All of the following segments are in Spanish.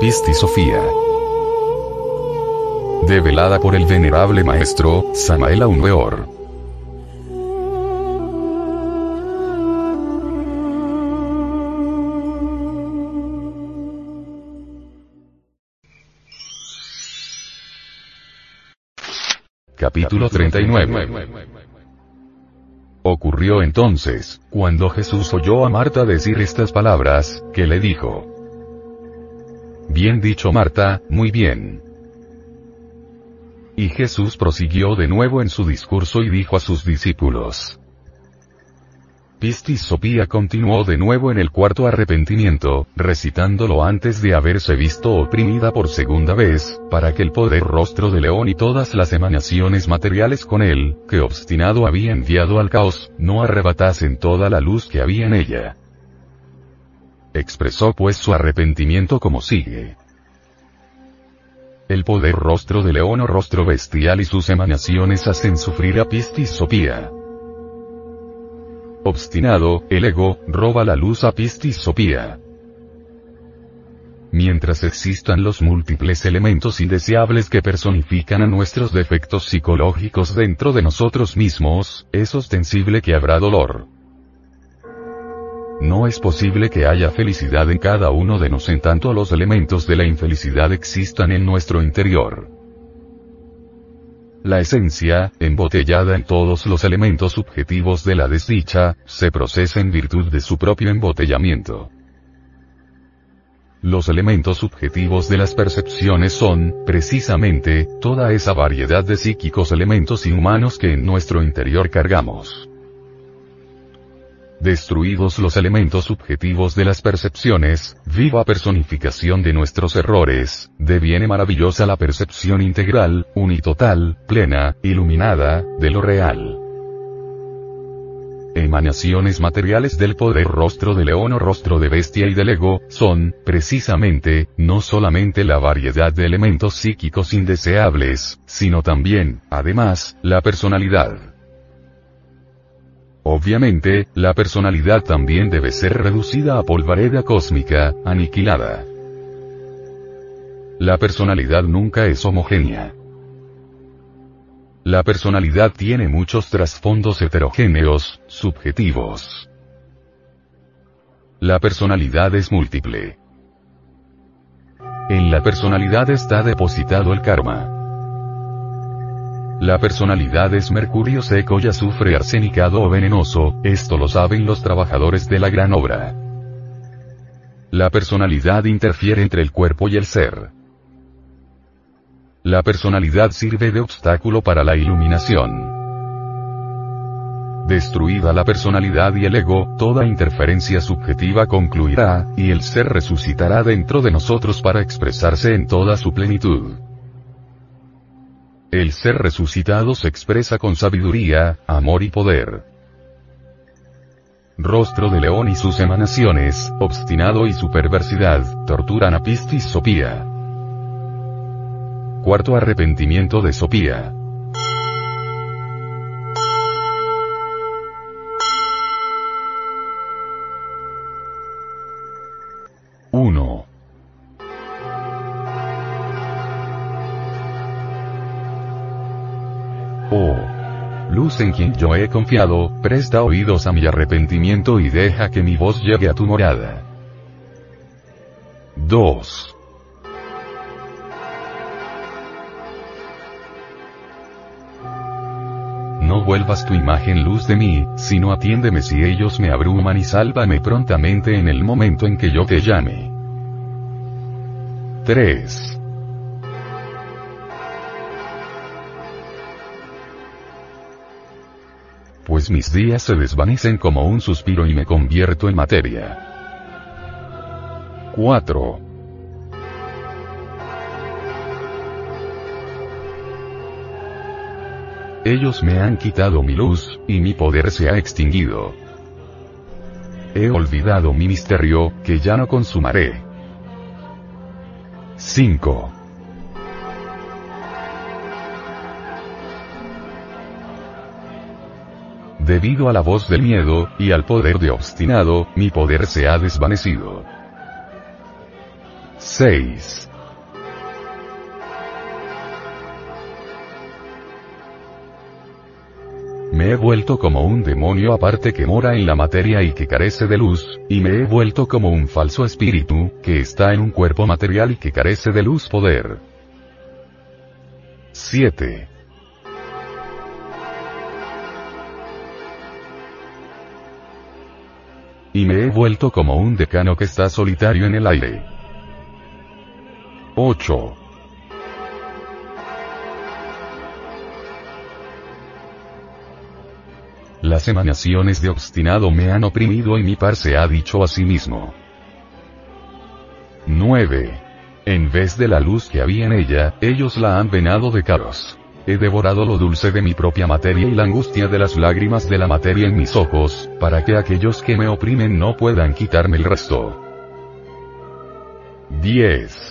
Pisti Sofía. Develada por el venerable maestro, Samael Aunweor. Capítulo 39 Ocurrió entonces, cuando Jesús oyó a Marta decir estas palabras, que le dijo, Bien dicho Marta, muy bien. Y Jesús prosiguió de nuevo en su discurso y dijo a sus discípulos, Pistis Sopía continuó de nuevo en el cuarto arrepentimiento, recitándolo antes de haberse visto oprimida por segunda vez, para que el poder rostro de león y todas las emanaciones materiales con él, que obstinado había enviado al caos, no arrebatasen toda la luz que había en ella. Expresó pues su arrepentimiento como sigue. El poder rostro de león o rostro bestial y sus emanaciones hacen sufrir a Pistis Sopía. Obstinado, el ego, roba la luz a Pistis Sopía. Mientras existan los múltiples elementos indeseables que personifican a nuestros defectos psicológicos dentro de nosotros mismos, es ostensible que habrá dolor. No es posible que haya felicidad en cada uno de nosotros en tanto los elementos de la infelicidad existan en nuestro interior. La esencia, embotellada en todos los elementos subjetivos de la desdicha, se procesa en virtud de su propio embotellamiento. Los elementos subjetivos de las percepciones son, precisamente, toda esa variedad de psíquicos elementos inhumanos que en nuestro interior cargamos. Destruidos los elementos subjetivos de las percepciones, viva personificación de nuestros errores, deviene maravillosa la percepción integral, unitotal, plena, iluminada, de lo real. Emanaciones materiales del poder rostro de león o rostro de bestia y del ego, son, precisamente, no solamente la variedad de elementos psíquicos indeseables, sino también, además, la personalidad. Obviamente, la personalidad también debe ser reducida a polvareda cósmica, aniquilada. La personalidad nunca es homogénea. La personalidad tiene muchos trasfondos heterogéneos, subjetivos. La personalidad es múltiple. En la personalidad está depositado el karma. La personalidad es mercurio seco y azufre arsenicado o venenoso, esto lo saben los trabajadores de la gran obra. La personalidad interfiere entre el cuerpo y el ser. La personalidad sirve de obstáculo para la iluminación. Destruida la personalidad y el ego, toda interferencia subjetiva concluirá, y el ser resucitará dentro de nosotros para expresarse en toda su plenitud. El ser resucitado se expresa con sabiduría, amor y poder. Rostro de león y sus emanaciones, obstinado y su perversidad, torturan a Pistis Sopía. Cuarto arrepentimiento de Sopía. En quien yo he confiado, presta oídos a mi arrepentimiento y deja que mi voz llegue a tu morada. 2. No vuelvas tu imagen luz de mí, sino atiéndeme si ellos me abruman y sálvame prontamente en el momento en que yo te llame. 3. Pues mis días se desvanecen como un suspiro y me convierto en materia. 4. Ellos me han quitado mi luz, y mi poder se ha extinguido. He olvidado mi misterio, que ya no consumaré. 5. Debido a la voz del miedo, y al poder de obstinado, mi poder se ha desvanecido. 6. Me he vuelto como un demonio aparte que mora en la materia y que carece de luz, y me he vuelto como un falso espíritu, que está en un cuerpo material y que carece de luz poder. 7. Y me he vuelto como un decano que está solitario en el aire. 8. Las emanaciones de obstinado me han oprimido y mi par se ha dicho a sí mismo. 9. En vez de la luz que había en ella, ellos la han venado de caros. He devorado lo dulce de mi propia materia y la angustia de las lágrimas de la materia en mis ojos, para que aquellos que me oprimen no puedan quitarme el resto. 10.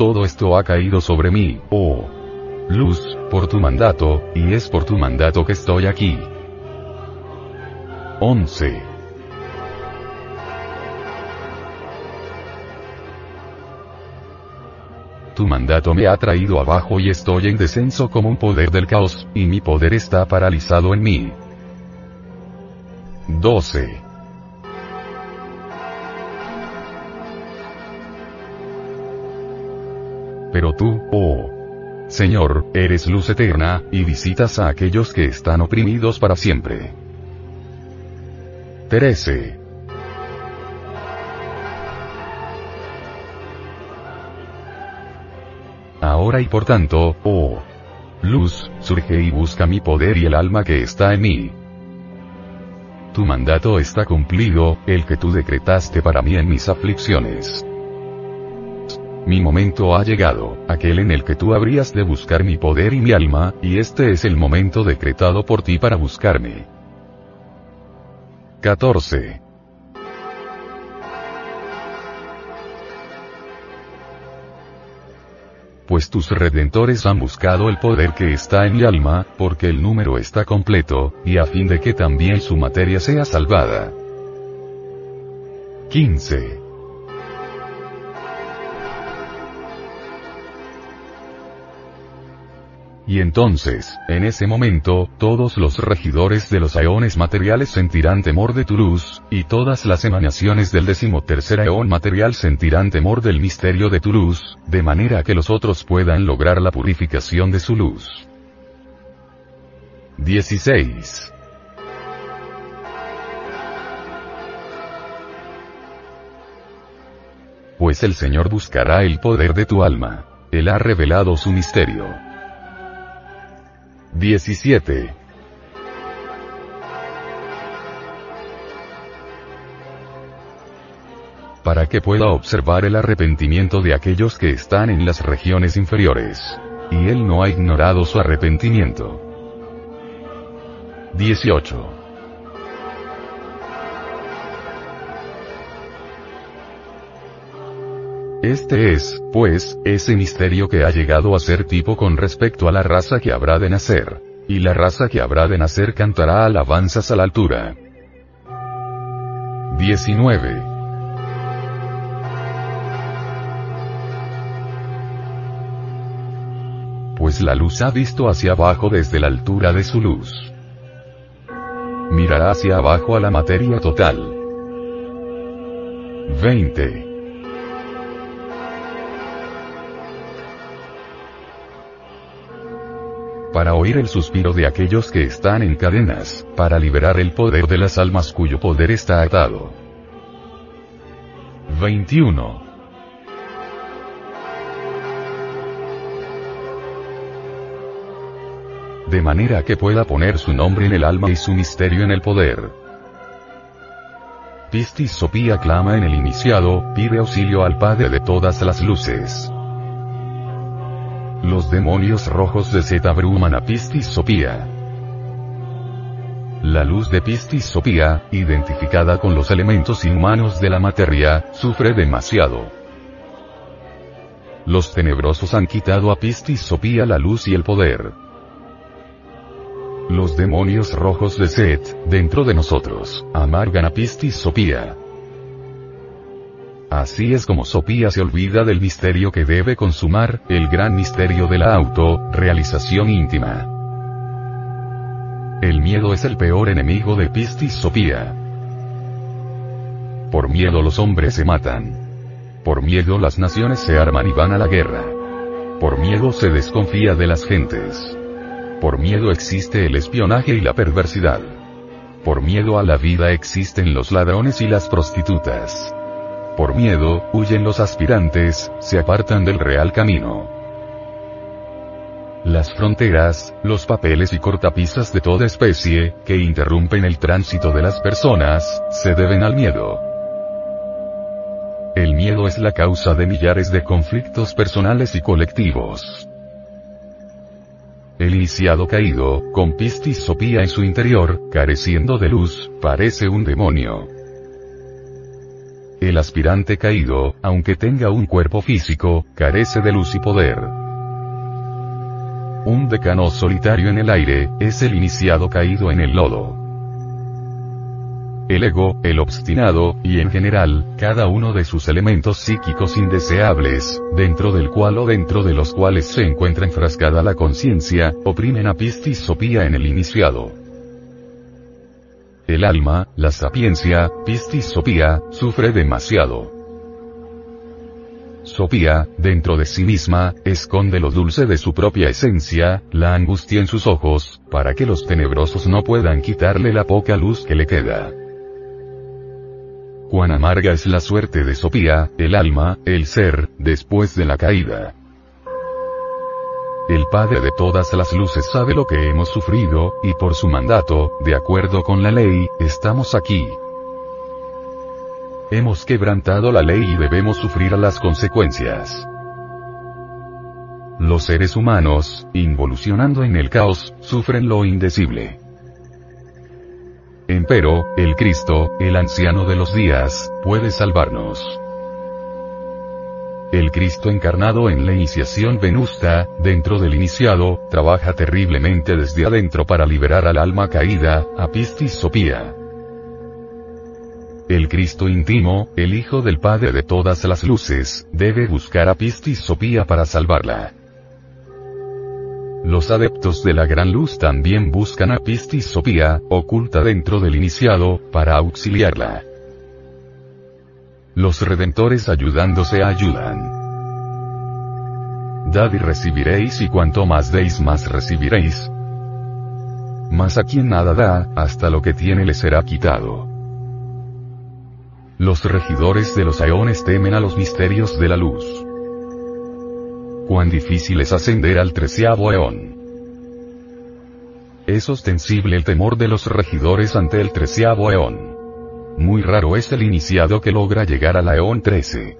todo esto ha caído sobre mí, oh luz, por tu mandato, y es por tu mandato que estoy aquí. 11. Tu mandato me ha traído abajo y estoy en descenso como un poder del caos, y mi poder está paralizado en mí. 12. Pero tú, oh Señor, eres luz eterna, y visitas a aquellos que están oprimidos para siempre. 13. Ahora y por tanto, oh luz, surge y busca mi poder y el alma que está en mí. Tu mandato está cumplido, el que tú decretaste para mí en mis aflicciones. Mi momento ha llegado, aquel en el que tú habrías de buscar mi poder y mi alma, y este es el momento decretado por ti para buscarme. 14. Pues tus redentores han buscado el poder que está en mi alma, porque el número está completo, y a fin de que también su materia sea salvada. 15. Y entonces, en ese momento, todos los regidores de los eones materiales sentirán temor de tu luz, y todas las emanaciones del decimotercer eón material sentirán temor del misterio de tu luz, de manera que los otros puedan lograr la purificación de su luz. 16. Pues el Señor buscará el poder de tu alma. Él ha revelado su misterio. 17. Para que pueda observar el arrepentimiento de aquellos que están en las regiones inferiores. Y él no ha ignorado su arrepentimiento. 18. Este es, pues, ese misterio que ha llegado a ser tipo con respecto a la raza que habrá de nacer. Y la raza que habrá de nacer cantará alabanzas a la altura. 19. Pues la luz ha visto hacia abajo desde la altura de su luz. Mirará hacia abajo a la materia total. 20. para oír el suspiro de aquellos que están en cadenas, para liberar el poder de las almas cuyo poder está atado. 21. De manera que pueda poner su nombre en el alma y su misterio en el poder. Pistis Sopía clama en el iniciado, pide auxilio al Padre de todas las luces. Los demonios rojos de Zeta abruman a Pistis Sopía. La luz de Pistis Sopía, identificada con los elementos inhumanos de la materia, sufre demasiado. Los tenebrosos han quitado a Pistis Sopía la luz y el poder. Los demonios rojos de Set, dentro de nosotros, amargan a Pistis Sopía. Así es como Sopía se olvida del misterio que debe consumar, el gran misterio de la auto-realización íntima. El miedo es el peor enemigo de Pistis Sopía. Por miedo los hombres se matan. Por miedo las naciones se arman y van a la guerra. Por miedo se desconfía de las gentes. Por miedo existe el espionaje y la perversidad. Por miedo a la vida existen los ladrones y las prostitutas. Por miedo, huyen los aspirantes, se apartan del real camino. Las fronteras, los papeles y cortapisas de toda especie, que interrumpen el tránsito de las personas, se deben al miedo. El miedo es la causa de millares de conflictos personales y colectivos. El iniciado caído, con pistis sopía en su interior, careciendo de luz, parece un demonio. El aspirante caído, aunque tenga un cuerpo físico, carece de luz y poder. Un decano solitario en el aire, es el iniciado caído en el lodo el ego, el obstinado, y en general, cada uno de sus elementos psíquicos indeseables, dentro del cual o dentro de los cuales se encuentra enfrascada la conciencia, oprimen a Pistis Sopía en el iniciado. El alma, la sapiencia, Pistis Sopía, sufre demasiado. Sopía, dentro de sí misma, esconde lo dulce de su propia esencia, la angustia en sus ojos, para que los tenebrosos no puedan quitarle la poca luz que le queda. Cuán amarga es la suerte de Sopía, el alma, el ser, después de la caída. El Padre de todas las luces sabe lo que hemos sufrido, y por su mandato, de acuerdo con la ley, estamos aquí. Hemos quebrantado la ley y debemos sufrir las consecuencias. Los seres humanos, involucionando en el caos, sufren lo indecible. Empero, el Cristo, el anciano de los días, puede salvarnos. El Cristo encarnado en la iniciación venusta, dentro del iniciado, trabaja terriblemente desde adentro para liberar al alma caída, a Pistis Sopía. El Cristo íntimo, el Hijo del Padre de todas las luces, debe buscar a Pistis Sopía para salvarla. Los adeptos de la gran luz también buscan a Pistis Sopía, oculta dentro del iniciado, para auxiliarla. Los redentores ayudándose ayudan. Dad y recibiréis y cuanto más deis más recibiréis. Mas a quien nada da, hasta lo que tiene le será quitado. Los regidores de los aeones temen a los misterios de la luz cuán difícil es ascender al treceavo eón. Es ostensible el temor de los regidores ante el treceavo eón. Muy raro es el iniciado que logra llegar a la eón 13.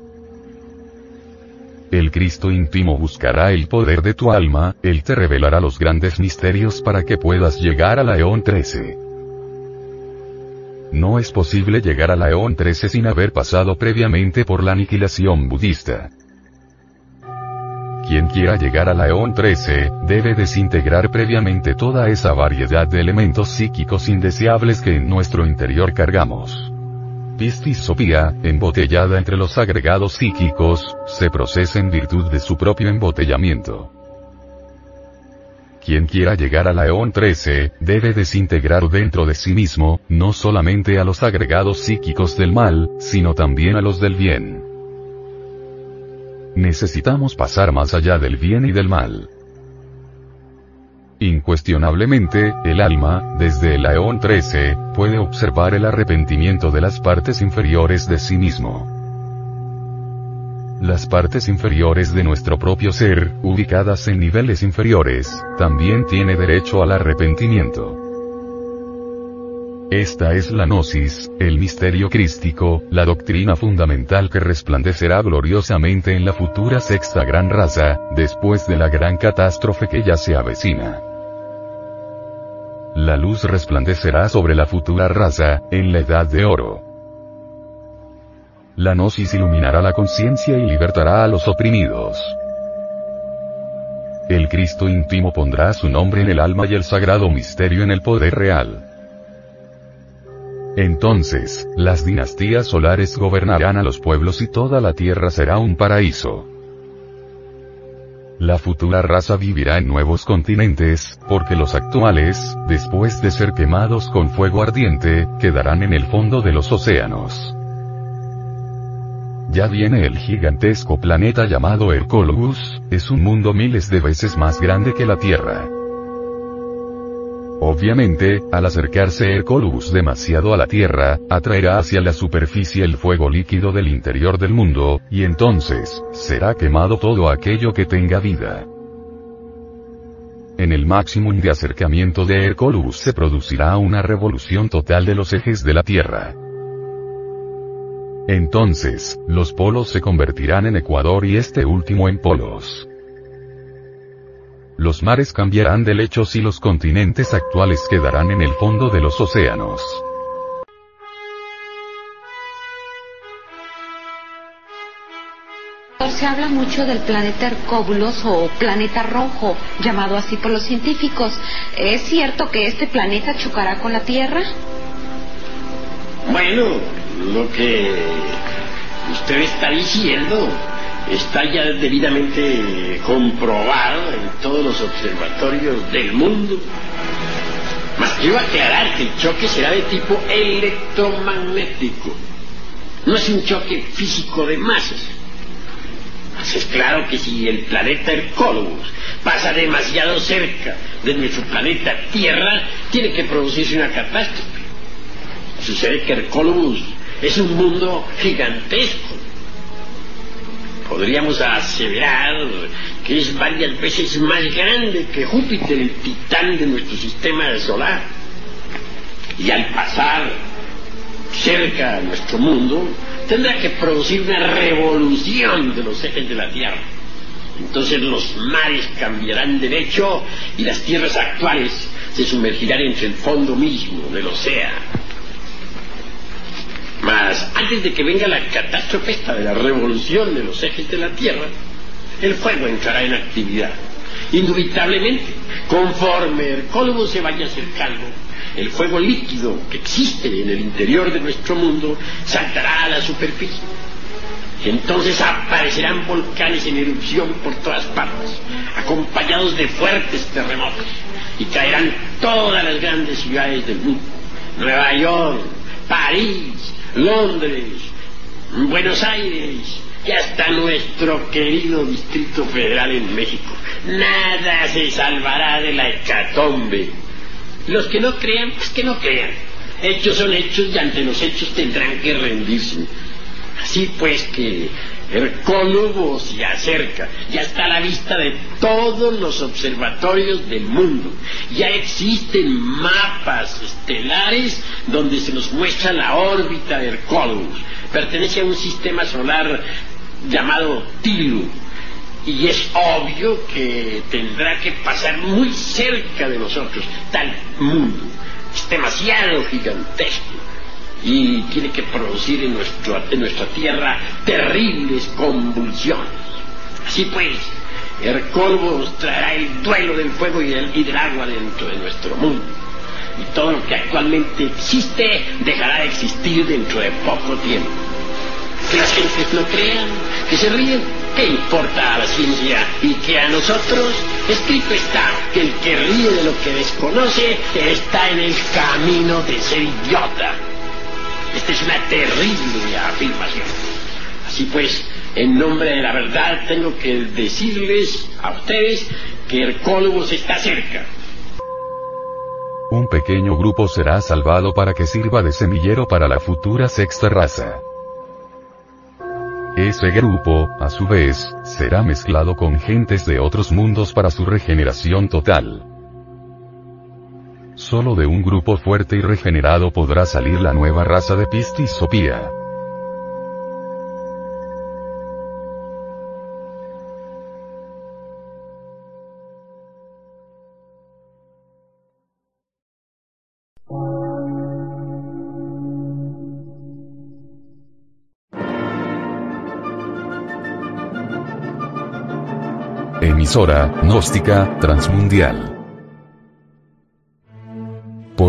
El Cristo íntimo buscará el poder de tu alma, Él te revelará los grandes misterios para que puedas llegar a la eón 13. No es posible llegar a la eón 13 sin haber pasado previamente por la aniquilación budista. Quien quiera llegar a la EON 13, debe desintegrar previamente toda esa variedad de elementos psíquicos indeseables que en nuestro interior cargamos. Pistis Sopía, embotellada entre los agregados psíquicos, se procesa en virtud de su propio embotellamiento. Quien quiera llegar a la EON 13, debe desintegrar dentro de sí mismo, no solamente a los agregados psíquicos del mal, sino también a los del bien. Necesitamos pasar más allá del bien y del mal. Incuestionablemente, el alma, desde el Aeón 13, puede observar el arrepentimiento de las partes inferiores de sí mismo. las partes inferiores de nuestro propio ser, ubicadas en niveles inferiores, también tiene derecho al arrepentimiento. Esta es la gnosis, el misterio crístico, la doctrina fundamental que resplandecerá gloriosamente en la futura sexta gran raza, después de la gran catástrofe que ya se avecina. La luz resplandecerá sobre la futura raza, en la edad de oro. La gnosis iluminará la conciencia y libertará a los oprimidos. El Cristo íntimo pondrá su nombre en el alma y el sagrado misterio en el poder real. Entonces, las dinastías solares gobernarán a los pueblos y toda la tierra será un paraíso. La futura raza vivirá en nuevos continentes, porque los actuales, después de ser quemados con fuego ardiente, quedarán en el fondo de los océanos. Ya viene el gigantesco planeta llamado Hercolobus, es un mundo miles de veces más grande que la Tierra. Obviamente, al acercarse Hercolobus demasiado a la Tierra, atraerá hacia la superficie el fuego líquido del interior del mundo, y entonces, será quemado todo aquello que tenga vida. En el máximo de acercamiento de Hercolobus se producirá una revolución total de los ejes de la Tierra. Entonces, los polos se convertirán en Ecuador y este último en polos. Los mares cambiarán de lechos y los continentes actuales quedarán en el fondo de los océanos. Se habla mucho del planeta Hercóbulos o planeta rojo, llamado así por los científicos. ¿Es cierto que este planeta chocará con la Tierra? Bueno, lo que usted está diciendo está ya debidamente comprobado en todos los observatorios del mundo. Mas quiero aclarar que el choque será de tipo electromagnético. No es un choque físico de masas. Mas es claro que si el planeta Hercólogos pasa demasiado cerca de nuestro planeta Tierra, tiene que producirse una catástrofe. Sucede que Hercólogos es un mundo gigantesco. Podríamos aseverar que es varias veces más grande que Júpiter, el titán de nuestro sistema solar. Y al pasar cerca a nuestro mundo, tendrá que producir una revolución de los ejes de la Tierra. Entonces los mares cambiarán de derecho y las tierras actuales se sumergirán entre el fondo mismo del océano. Antes de que venga la catástrofe esta de la revolución de los ejes de la Tierra, el fuego entrará en actividad. Indubitablemente, conforme el cólogo se vaya acercando, el fuego líquido que existe en el interior de nuestro mundo saltará a la superficie. Entonces aparecerán volcanes en erupción por todas partes, acompañados de fuertes terremotos, y caerán todas las grandes ciudades del mundo. Nueva York, París, Londres, Buenos Aires y hasta nuestro querido Distrito Federal en México. Nada se salvará de la hecatombe. Los que no crean, pues que no crean. Hechos son hechos y ante los hechos tendrán que rendirse. Así pues que Hercólogo se acerca, ya está a la vista de todos los observatorios del mundo. Ya existen mapas estelares donde se nos muestra la órbita de Hercólogo. Pertenece a un sistema solar llamado Tilu. Y es obvio que tendrá que pasar muy cerca de nosotros, tal mundo. Es demasiado gigantesco y tiene que producir en, nuestro, en nuestra tierra terribles convulsiones. Así pues, Hercólogos traerá el duelo del fuego y del, y del agua dentro de nuestro mundo. Y todo lo que actualmente existe dejará de existir dentro de poco tiempo. Que las gentes no crean, que se ríen, ¿qué importa a la ciencia? Y que a nosotros, escrito está, que el que ríe de lo que desconoce está en el camino de ser idiota. Esta es una terrible afirmación. Así pues, en nombre de la verdad tengo que decirles a ustedes que Hercólogos está cerca. Un pequeño grupo será salvado para que sirva de semillero para la futura sexta raza. Ese grupo, a su vez, será mezclado con gentes de otros mundos para su regeneración total. Solo de un grupo fuerte y regenerado podrá salir la nueva raza de Pistisopía. Emisora, gnóstica, transmundial.